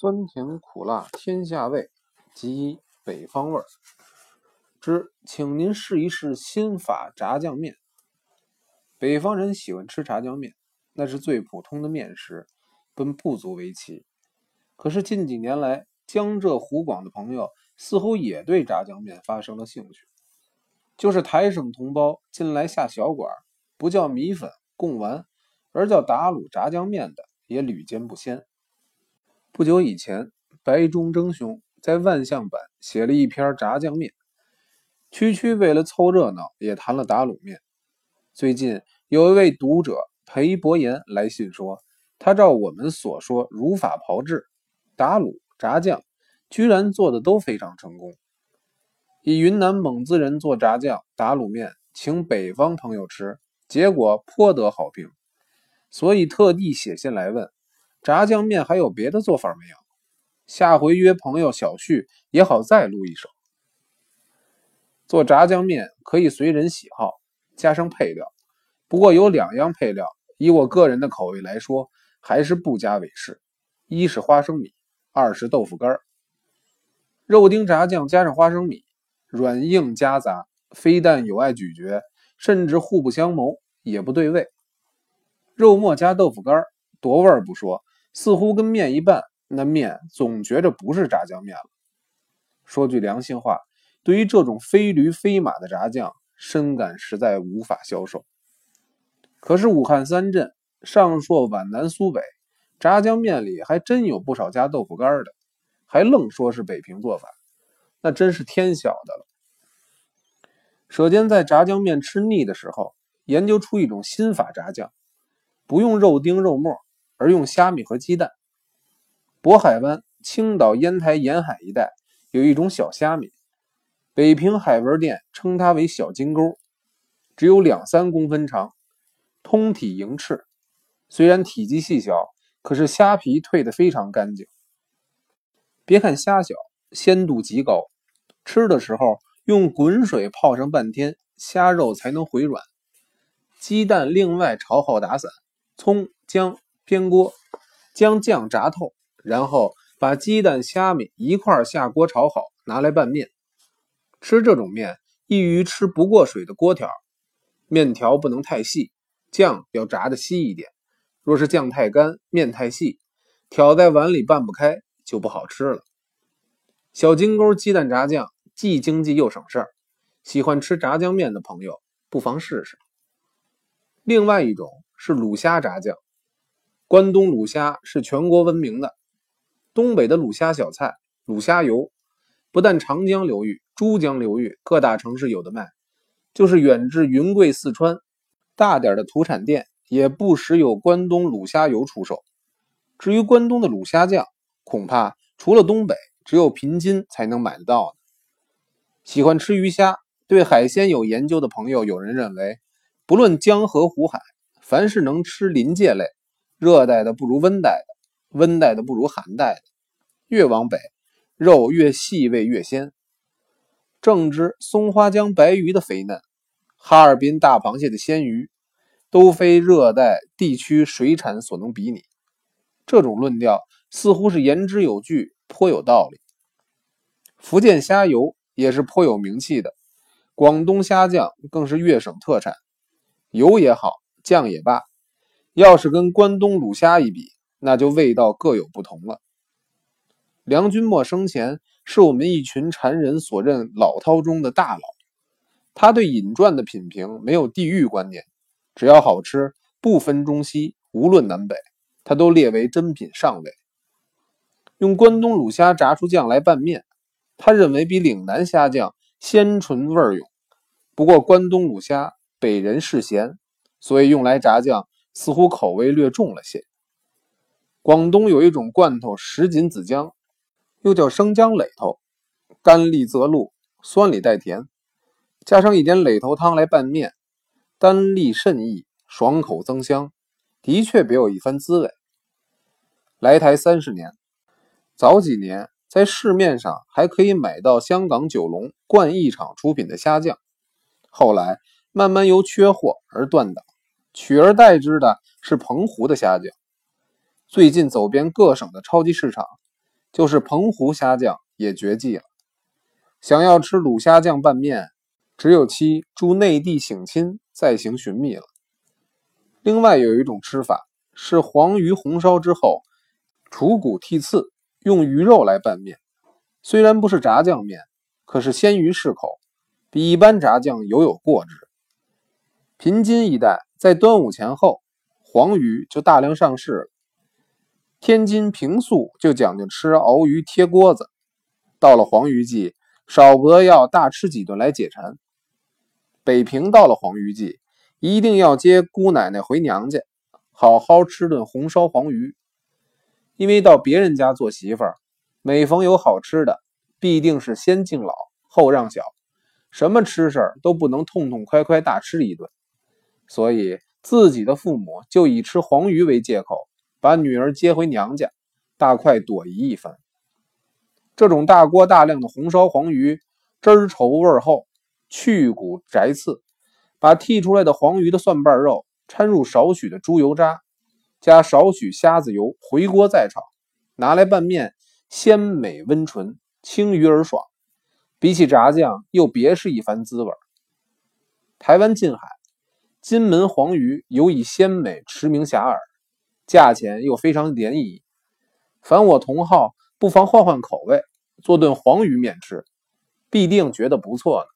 酸甜苦辣天下味，集北方味儿。之，请您试一试新法炸酱面。北方人喜欢吃炸酱面，那是最普通的面食，本不足为奇。可是近几年来，江浙湖广的朋友似乎也对炸酱面发生了兴趣。就是台省同胞近来下小馆，不叫米粉、贡丸，而叫打卤炸酱面的，也屡见不鲜。不久以前，白忠征兄在万象版写了一篇炸酱面，区区为了凑热闹，也谈了打卤面。最近有一位读者裴伯言来信说，他照我们所说如法炮制，打卤炸酱，居然做的都非常成功。以云南蒙自人做炸酱打卤面，请北方朋友吃，结果颇得好评，所以特地写信来问。炸酱面还有别的做法没有？下回约朋友小叙也好再录一首。做炸酱面可以随人喜好加上配料，不过有两样配料，以我个人的口味来说，还是不加为是：一是花生米，二是豆腐干。肉丁炸酱加上花生米，软硬夹杂，非但有碍咀嚼，甚至互不相谋，也不对味。肉末加豆腐干，夺味不说。似乎跟面一拌，那面总觉着不是炸酱面了。说句良心话，对于这种非驴非马的炸酱，深感实在无法消受。可是武汉三镇上朔皖南苏北，炸酱面里还真有不少加豆腐干的，还愣说是北平做法，那真是天晓得了。舍间在炸酱面吃腻的时候，研究出一种新法炸酱，不用肉丁肉末。而用虾米和鸡蛋。渤海湾、青岛、烟台沿海一带有一种小虾米，北平海文店称它为小金钩，只有两三公分长，通体莹翅。虽然体积细小，可是虾皮褪得非常干净。别看虾小，鲜度极高。吃的时候用滚水泡上半天，虾肉才能回软。鸡蛋另外炒好打散，葱姜。偏锅，将酱炸透，然后把鸡蛋、虾米一块下锅炒好，拿来拌面。吃这种面，易于吃不过水的锅条。面条不能太细，酱要炸的稀一点。若是酱太干，面太细，挑在碗里拌不开，就不好吃了。小金钩鸡蛋炸酱既经济又省事儿，喜欢吃炸酱面的朋友不妨试试。另外一种是卤虾炸酱。关东卤虾是全国闻名的，东北的卤虾小菜卤虾油，不但长江流域、珠江流域各大城市有的卖，就是远至云贵、四川，大点的土产店也不时有关东卤虾油出售。至于关东的卤虾酱，恐怕除了东北，只有平津才能买得到喜欢吃鱼虾、对海鲜有研究的朋友，有人认为，不论江河湖海，凡是能吃鳞介类。热带的不如温带的，温带的不如寒带的。越往北，肉越细，味越鲜。正值松花江白鱼的肥嫩，哈尔滨大螃蟹的鲜鱼，都非热带地区水产所能比拟。这种论调似乎是言之有据，颇有道理。福建虾油也是颇有名气的，广东虾酱更是粤省特产。油也好，酱也罢。要是跟关东卤虾一比，那就味道各有不同了。梁君莫生前是我们一群禅人所认老饕中的大佬，他对饮馔的品评没有地域观念，只要好吃，不分中西，无论南北，他都列为珍品上位。用关东卤虾炸出酱来拌面，他认为比岭南虾酱鲜醇味涌。不过关东卤虾北人嗜咸，所以用来炸酱。似乎口味略重了些。广东有一种罐头什锦子姜，又叫生姜垒头，甘利则露，酸里带甜，加上一点垒头汤来拌面，甘利甚益，爽口增香，的确别有一番滋味。来台三十年，早几年在市面上还可以买到香港九龙冠益厂出品的虾酱，后来慢慢由缺货而断档。取而代之的是澎湖的虾酱。最近走遍各省的超级市场，就是澎湖虾酱也绝迹了。想要吃卤虾酱拌面，只有期驻内地省亲再行寻觅了。另外有一种吃法是黄鱼红烧之后，除骨剔刺，用鱼肉来拌面。虽然不是炸酱面，可是鲜鱼适口，比一般炸酱犹有过之。平津一带在端午前后，黄鱼就大量上市了。天津平素就讲究吃熬鱼贴锅子，到了黄鱼季，少不得要大吃几顿来解馋。北平到了黄鱼季，一定要接姑奶奶回娘家，好好吃顿红烧黄鱼。因为到别人家做媳妇儿，每逢有好吃的，必定是先敬老后让小，什么吃事都不能痛痛快快大吃一顿。所以自己的父母就以吃黄鱼为借口。把女儿接回娘家，大快朵颐一番。这种大锅大量的红烧黄鱼，汁儿稠味厚，去骨摘刺，把剔出来的黄鱼的蒜瓣肉掺入少许的猪油渣，加少许虾子油，回锅再炒，拿来拌面，鲜美温醇，清鱼而爽。比起炸酱，又别是一番滋味。台湾近海，金门黄鱼尤以鲜美驰名遐迩。价钱又非常廉宜，凡我同好不妨换换口味，做顿黄鱼面吃，必定觉得不错呢。